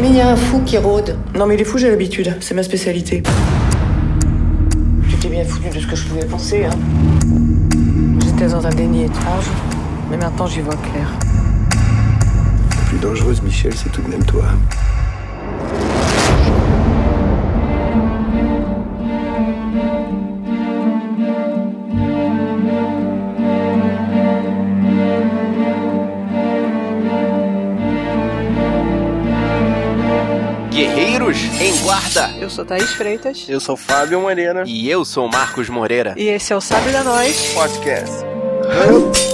Mais il y a un fou qui rôde. Non mais les fous j'ai l'habitude, c'est ma spécialité. Tu t'es bien foutu de ce que je pouvais penser, hein J'étais dans un déni étrange, mais maintenant j'y vois clair. La plus dangereuse, Michel, c'est tout de même toi. Guerreiros em Guarda. Eu sou Thaís Freitas. Eu sou Fábio Moreira. E eu sou Marcos Moreira. E esse é o Sabe da Nós Podcast.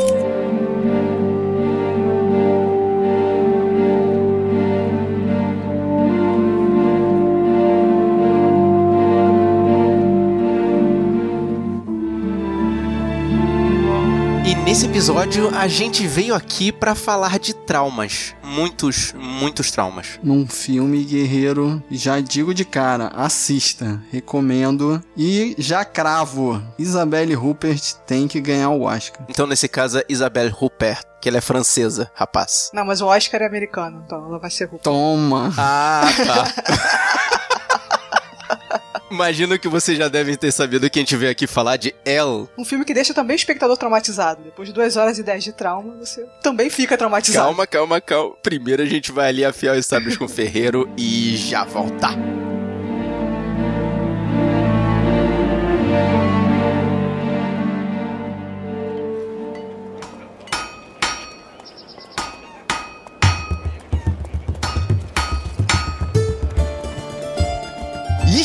Episódio a gente veio aqui pra falar de traumas. Muitos, muitos traumas. Num filme guerreiro, já digo de cara, assista, recomendo e já cravo. Isabelle Rupert tem que ganhar o Oscar. Então nesse caso é Isabelle Rupert, que ela é francesa, rapaz. Não, mas o Oscar é americano, então ela vai ser Hulk. Toma. Ah, tá. Imagino que você já deve ter sabido que a gente veio aqui falar de Elle. Um filme que deixa também o espectador traumatizado. Depois de 2 horas e 10 de trauma, você também fica traumatizado. Calma, calma, calma. Primeiro a gente vai ali afiar os sábios com o ferreiro e já voltar.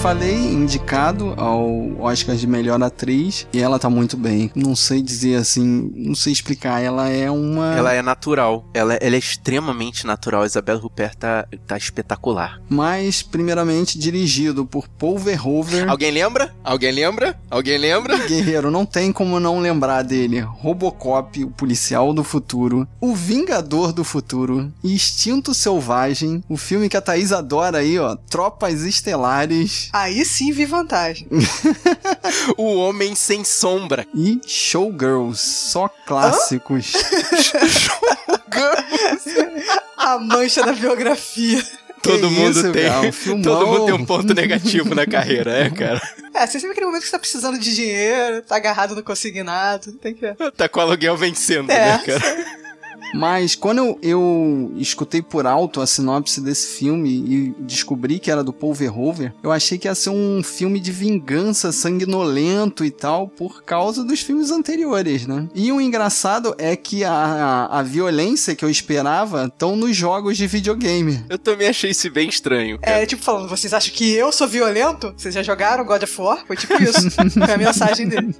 Falei, indicado ao Oscar de melhor atriz e ela tá muito bem. Não sei dizer assim, não sei explicar. Ela é uma. Ela é natural. Ela, ela é extremamente natural. Isabelle Rupert tá, tá espetacular. Mas, primeiramente, dirigido por Paul Verhoeven. Alguém lembra? Alguém lembra? Alguém lembra? Guerreiro, não tem como não lembrar dele. Robocop, o policial do futuro, o Vingador do futuro, Instinto Selvagem, o filme que a Thaís adora aí, ó, Tropas Estelares. Aí sim vi vantagem. o Homem Sem Sombra. E Showgirls, só clássicos. A mancha da biografia. Todo Que mundo isso, tem. cara, um todo mundo tem um ponto negativo na carreira, é, cara. É, você sempre aquele momento que você tá precisando de dinheiro, tá agarrado no consignado, tem que... Tá com o aluguel vencendo, É. né, cara? Mas quando eu, eu escutei por alto a sinopse desse filme e descobri que era do Paul Verhoeven, eu achei que ia ser um filme de vingança sanguinolento e tal, por causa dos filmes anteriores, né? E o engraçado é que a, a, a violência que eu esperava estão nos jogos de videogame. Eu também achei isso bem estranho. É, tipo falando, vocês acham que eu sou violento? Vocês já jogaram God of War? Foi tipo isso. Foi a mensagem dele.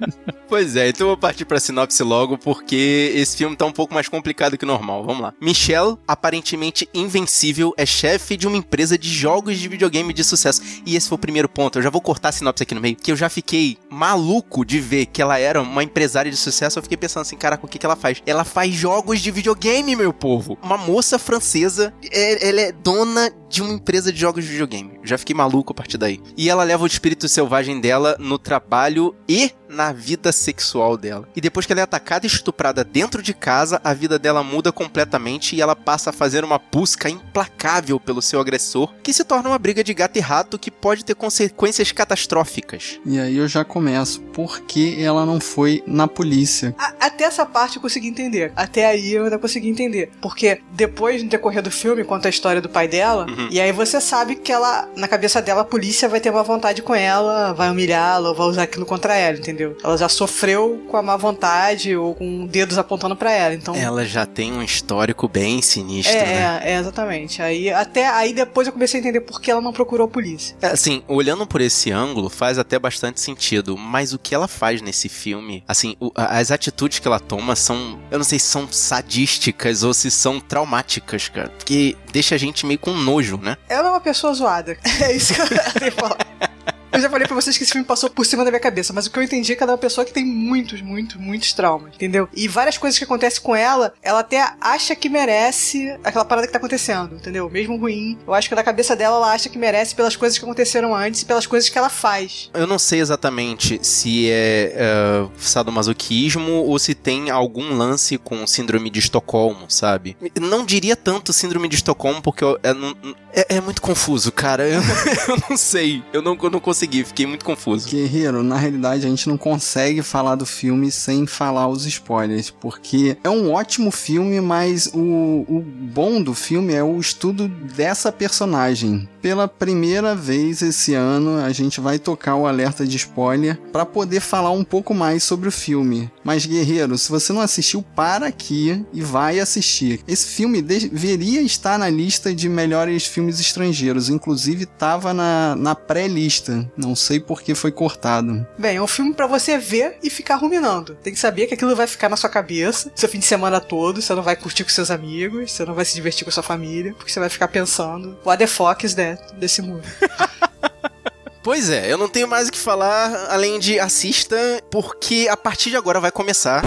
Pois é, então eu vou partir pra sinopse logo, porque esse filme tá um pouco mais complicado que normal. Vamos lá. Michelle, aparentemente invencível, é chefe de uma empresa de jogos de videogame de sucesso. E esse foi o primeiro ponto. Eu já vou cortar a sinopse aqui no meio, que eu já fiquei maluco de ver que ela era uma empresária de sucesso. Eu fiquei pensando assim, caraca, o que, que ela faz? Ela faz jogos de videogame, meu povo. Uma moça francesa, é, ela é dona de uma empresa de jogos de videogame. Já fiquei maluco a partir daí. E ela leva o espírito selvagem dela no trabalho e na vida sexual dela. E depois que ela é atacada e estuprada dentro de casa, a vida dela muda completamente e ela passa a fazer uma busca implacável pelo seu agressor, que se torna uma briga de gato e rato que pode ter consequências catastróficas. E aí eu já começo. Por que ela não foi na polícia? A- até essa parte eu consegui entender. Até aí eu ainda consegui entender. Porque depois, no decorrer do filme, conta a história do pai dela. E aí você sabe que ela, na cabeça dela, a polícia vai ter má vontade com ela, vai humilhá-la, ou vai usar aquilo contra ela, entendeu? Ela já sofreu com a má vontade ou com dedos apontando pra ela. Então. Ela já tem um histórico bem sinistro, É, né? é, é, exatamente. Aí até aí depois eu comecei a entender por que ela não procurou a polícia. É, Assim, olhando por esse ângulo, faz até bastante sentido. Mas o que ela faz nesse filme, assim, o- as atitudes que ela toma são. Eu não sei se são sadísticas ou se são traumáticas, cara. Porque deixa a gente meio com nojo, né? Ela é uma pessoa zoada. É isso que eu tenho que falar. Eu já falei pra vocês que esse filme passou por cima da minha cabeça, mas o que eu entendi é que ela é uma pessoa que tem muitos, muitos, muitos traumas, entendeu? E várias coisas que acontecem com ela, ela até acha que merece aquela parada que tá acontecendo, entendeu? Mesmo ruim, eu acho que na cabeça dela ela acha que merece pelas coisas que aconteceram antes e pelas coisas que ela faz. Eu não sei exatamente se é, é sadomasoquismo ou se tem algum lance com síndrome de Estocolmo, sabe? Não diria tanto síndrome de Estocolmo porque eu- é, é- é muito confuso, cara. Eu, eu não sei. Eu não, eu não consegui, fiquei muito confuso. Guerreiro, na realidade a gente não consegue falar do filme sem falar os spoilers, porque é um ótimo filme, mas o, o bom do filme é o estudo dessa personagem. Pela primeira vez esse ano, a gente vai tocar o alerta de spoiler para poder falar um pouco mais sobre o filme. Mas, Guerreiro, se você não assistiu, para aqui e vai assistir. Esse filme deveria estar na lista de melhores filmes estrangeiros, inclusive estava na, na pré-lista. Não sei por que foi cortado. Bem, é um filme pra você ver e ficar ruminando. Tem que saber que aquilo vai ficar na sua cabeça, seu fim de semana todo, você não vai curtir com seus amigos, você não vai se divertir com sua família, porque você vai ficar pensando, what the fuck is that, desse movie. Pois é, eu não tenho mais o que falar além de assista, porque a partir de agora vai começar.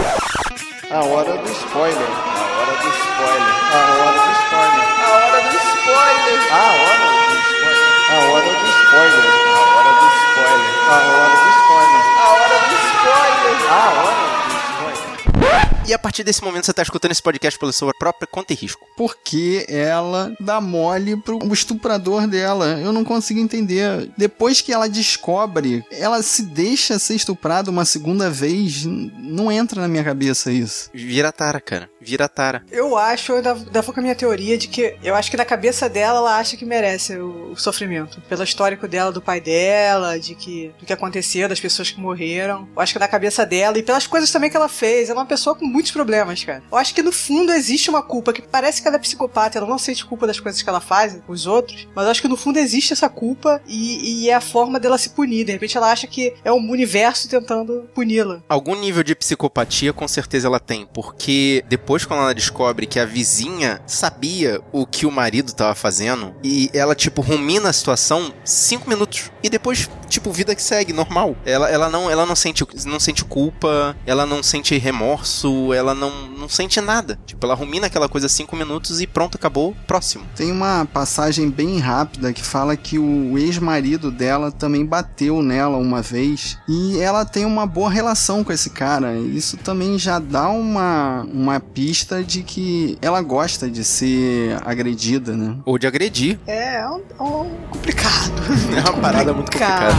A hora do spoiler. A hora do spoiler. A hora do spoiler. A hora do spoiler. A hora do spoiler. A hora do spoiler. A hora do spoiler. A hora do spoiler. A hora do spoiler. A hora do spoiler. E a partir desse momento você tá escutando esse podcast pela sua própria conta e risco. Porque ela dá mole pro estuprador dela. Eu não consigo entender. Depois que ela descobre, ela se deixa ser estuprada uma segunda vez. Não entra na minha cabeça isso. Vira tara, cara. Vira tara. Eu acho, eu ainda, vou com a minha teoria de que eu acho que na cabeça dela ela acha que merece o, o sofrimento. Pelo histórico dela, do pai dela, de que do que aconteceu, das pessoas que morreram. Eu acho que na cabeça dela e pelas coisas também que ela fez. Ela é uma pessoa com muitos problemas, cara. Eu acho que no fundo existe uma culpa, que parece que ela é psicopata, ela não sente culpa das coisas que ela faz com os outros, mas eu acho que no fundo existe essa culpa e, e é a forma dela se punir. De repente ela acha que é o universo tentando puni-la. Algum nível de psicopatia com certeza ela tem, porque depois quando ela descobre que a vizinha sabia o que o marido tava fazendo e ela tipo rumina a situação cinco minutos e depois tipo vida que segue normal. Ela, ela não ela não sente não sente culpa, ela não sente remorso, ela não não sente nada. Tipo ela rumina aquela coisa cinco minutos e pronto acabou próximo. Tem uma passagem bem rápida que fala que o ex-marido dela também bateu nela uma vez e ela tem uma boa relação com esse cara. Isso também já dá uma, uma pista de que ela gosta de ser agredida, né? Ou de agredir. É, é um, é um complicado. É uma parada muito complicada.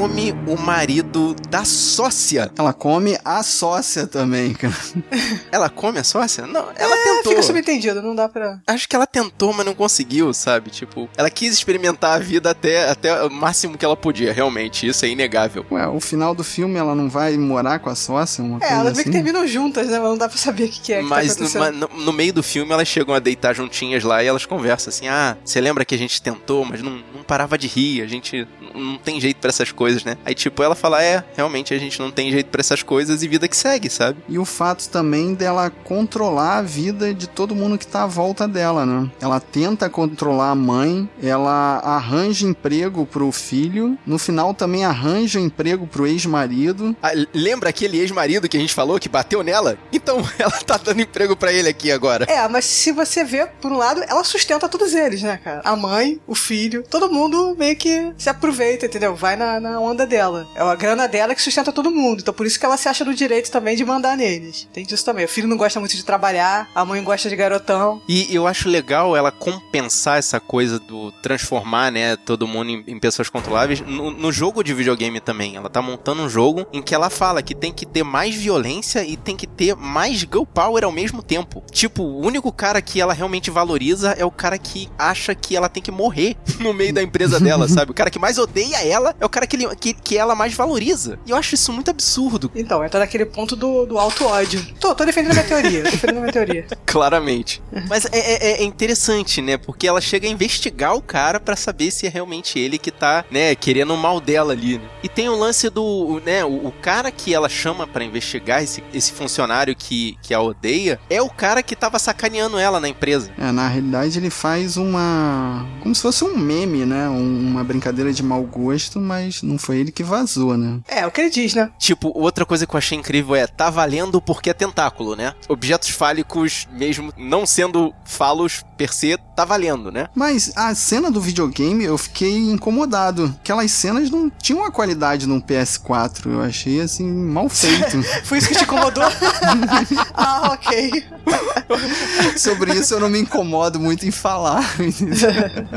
Come o marido da sócia. Ela come a sócia também, cara. Ela come a sócia? Não, ela É, tentou. fica subentendido, não dá pra. Acho que ela tentou, mas não conseguiu, sabe? Tipo, ela quis experimentar a vida até, até o máximo que ela podia, realmente. Isso é inegável. Ué, o final do filme ela não vai morar com a sócia? Uma É, coisa elas meio assim? que terminam juntas, né? Mas não dá pra saber o que, que é que Mas tá no, acontecendo. ma- no- no meio do filme elas chegam a deitar juntinhas lá e elas conversam assim: Ah, você lembra que a gente tentou, mas não, não parava de rir, a gente não, tem jeito pra essas coisas, né? Aí tipo, ela fala: É, realmente a gente não tem jeito pra essas coisas e vida que segue, sabe? E o fato também dela controlar a vida de todo mundo que tá à volta dela, né? Ela tenta controlar a mãe, ela arranja emprego pro filho, no final também arranja emprego pro ex-marido. Ah, lembra aquele ex-marido que a gente falou que bateu nela? Então, ela tá dando emprego pra ele aqui agora. É, mas se você vê, por um lado, ela sustenta todos eles, né, cara? A mãe, o filho, todo mundo meio que se aproveita, entendeu? Vai na, na onda dela. É a grana dela que sustenta todo mundo. Então por isso que ela se acha no direito também de mandar neles. Tem disso também. O filho não gosta muito de trabalhar, a mãe gosta de garotão. E eu acho legal ela compensar essa coisa do transformar, né, todo mundo em, em pessoas controláveis no, no jogo de videogame também. Ela tá montando um jogo em que ela fala que tem que ter mais violência e tem que ter mais girl power ao mesmo tempo. Tipo, o único cara que ela realmente valoriza é o cara que acha que ela tem que morrer no meio da empresa dela, sabe? O cara que mais odeia ela é o cara que, ele- que, que ela mais valoriza. E eu acho isso muito absurdo, Então, entra naquele ponto do, do auto-ódio. Tô, tô defendendo a minha teoria. tô defendendo a minha teoria. Claramente. Mas é, é- é interessante, né? Porque ela chega a investigar o cara pra saber se é realmente ele que tá, né, querendo o mal dela ali. né? E tem o lance do, né, o, o cara que ela chama pra investigar, esse, esse funcionário que, que a odeia, é o cara que tava sacaneando ela na empresa. É, na realidade ele faz uma. como se fosse um meme, né? Um- uma brincadeira de mau gosto, mas não foi ele que vazou, né? É, o que ele diz, né? Tipo, outra coisa que eu achei incrível é, tá valendo porque é tentáculo, né? Objetos fálicos, mesmo não sendo falos per se, tá valendo, né? Mas a cena do videogame eu fiquei incomodado. Aquelas cenas não tinham a qualidade num PS4. Eu achei assim, mal feito. Foi isso que te incomodou? ah, ok. Sobre isso eu não me incomodo muito em falar.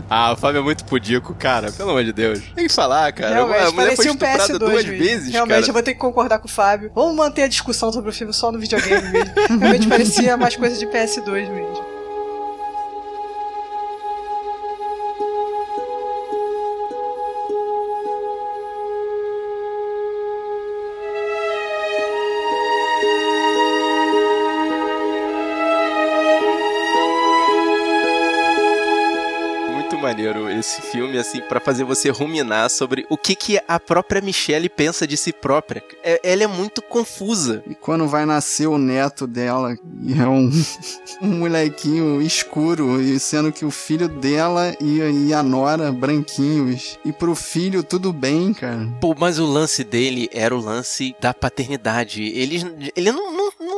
Ah, o Fábio é muito pudico, cara. Pelo amor de Deus. Tem que falar, cara. Realmente, a mulher foi parecia um estuprada PS2 duas mesmo. vezes, Realmente, cara. eu vou ter que concordar com o Fábio. Vamos manter a discussão sobre o filme só no videogame mesmo. Realmente parecia mais coisa de PS2 mesmo. Esse filme, assim, pra fazer você ruminar sobre o que, que a própria Michelle pensa de si própria. É- ela é muito confusa. E quando vai nascer o neto dela, e é um, um molequinho escuro, e sendo que o filho dela e, e a Nora branquinhos. E pro filho tudo bem, cara. Pô, mas o lance dele era o lance da paternidade. Ele, ele não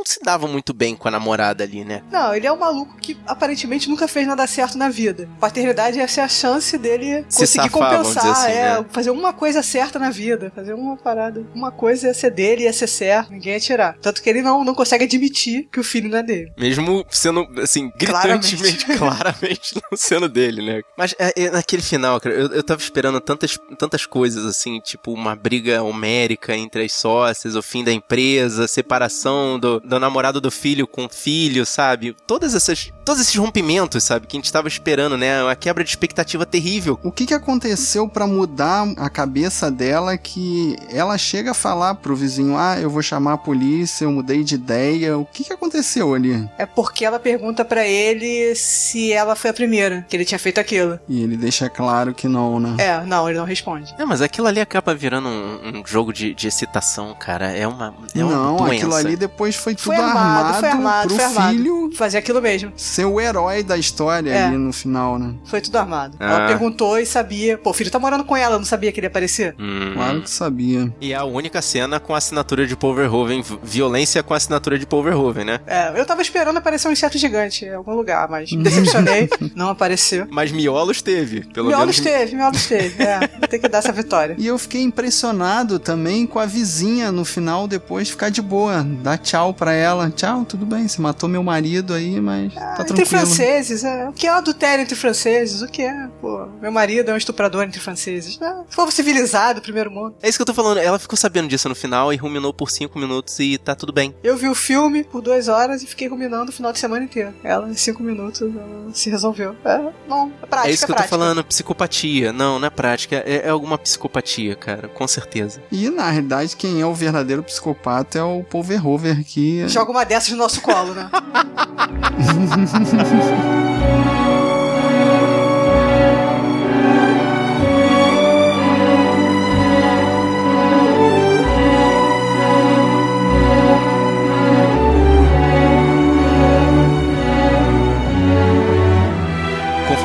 se dava muito bem com a namorada ali, né? Não, ele é um maluco que aparentemente nunca fez nada certo na vida. Paternidade ia ser a chance dele Se conseguir safar, compensar, assim, é, né? fazer uma coisa certa na vida, fazer uma parada. Uma coisa ia ser dele, ia ser certo, ninguém ia tirar. Tanto que ele não, não consegue admitir que o filho não é dele. Mesmo sendo, assim, gritantemente, claramente, não sendo dele, né? Mas é, é, naquele final, cara, eu, eu tava esperando tantas, tantas coisas, assim, tipo uma briga homérica entre as sócias, o fim da empresa, separação do, do namorado do filho com filho, sabe? Todas essas, todos esses rompimentos, sabe? Que a gente tava esperando, né? Uma quebra de expectativa terrível. O que que aconteceu pra mudar a cabeça dela que ela chega a falar pro vizinho: "Ah, eu vou chamar a polícia, eu mudei de ideia". O que que aconteceu ali? É porque ela pergunta pra ele se ela foi a primeira que ele tinha feito aquilo. E ele deixa claro que não, né? É, não, ele não responde. Não, mas aquilo ali acaba virando um, um jogo de, de excitação, cara. É uma, é não, uma doença. aquilo ali depois foi tudo Foi armado, foi armado, pro foi armado. filho Fazer aquilo mesmo. Ser o herói da história É. ali no final, né? Foi tudo armado. Ah. Ela perguntou e sabia. Pô, o filho tá morando com ela, não sabia que ele ia aparecer? Hum. Claro que sabia. E é a única cena com a assinatura de Paul Verhoeven, violência com a assinatura de Paul Verhoeven, né? É, eu tava esperando aparecer um inseto gigante em algum lugar, mas me decepcionei, não apareceu. Mas Miolos teve, pelo Miolos menos. teve, Miolos teve. É, tem que dar essa vitória. E eu fiquei impressionado também com a vizinha no final depois ficar de boa, dar tchau pra ela. Tchau, tudo bem, você matou meu marido. marido aí, mas tá entre tranquilo. franceses, é. O que é o adultério entre franceses? O que é? Pô, meu marido é um estuprador entre franceses. É, povo civilizado, primeiro mundo. É isso que eu tô falando. Ela ficou sabendo disso no final e ruminou por cinco minutos e tá tudo bem. Eu vi o filme por duas horas e fiquei ruminando o final de semana inteiro. Ela, em cinco minutos, ela se resolveu. É, não, é prática, é isso que eu tô prática. falando, psicopatia. Não, não é prática. É, é alguma psicopatia, cara, com certeza. E na realidade, quem é o verdadeiro psicopata é o Paul Verhoeven, que. Joga uma dessas no nosso colo, né? そう、そう、そう、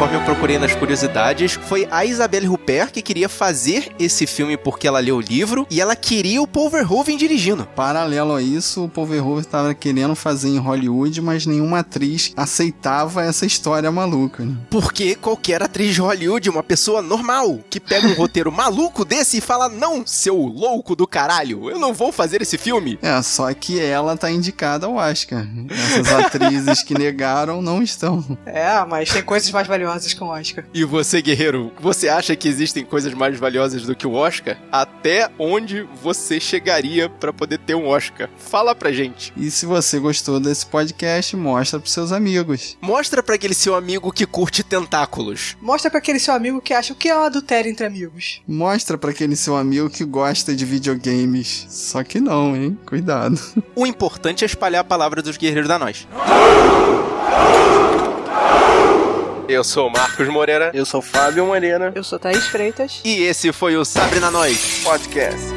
Conforme eu procurei nas curiosidades, foi a Isabelle Huppert que queria fazer esse filme porque ela leu o livro e ela queria o Paul Verhoeven dirigindo. Paralelo a isso, o Paul Verhoeven estava querendo fazer em Hollywood, mas nenhuma atriz aceitava essa história maluca. Né? Porque qualquer atriz de Hollywood, uma pessoa normal, que pega um roteiro maluco desse e fala: Não, seu louco do caralho, eu não vou fazer esse filme. É, só que ela tá indicada ao Oscar. Essas atrizes que negaram não estão. É, mas tem coisas mais valiosas que o Oscar. E você, guerreiro, você acha que existem coisas mais valiosas do que o Oscar? Até onde você chegaria para poder ter um Oscar? Fala pra gente. E se você gostou desse podcast, mostra pros seus amigos. Mostra pra aquele seu amigo que curte tentáculos. Mostra pra aquele seu amigo que acha o que é o adultério entre amigos. Mostra pra aquele seu amigo que gosta de videogames. Só que não, hein? Cuidado. O importante é espalhar a palavra dos guerreiros da nós. Eu sou o Marcos Moreira Eu sou Fábio Moreira. Eu sou Thaís Freitas. e esse foi o Sabre na Nós. Podcast.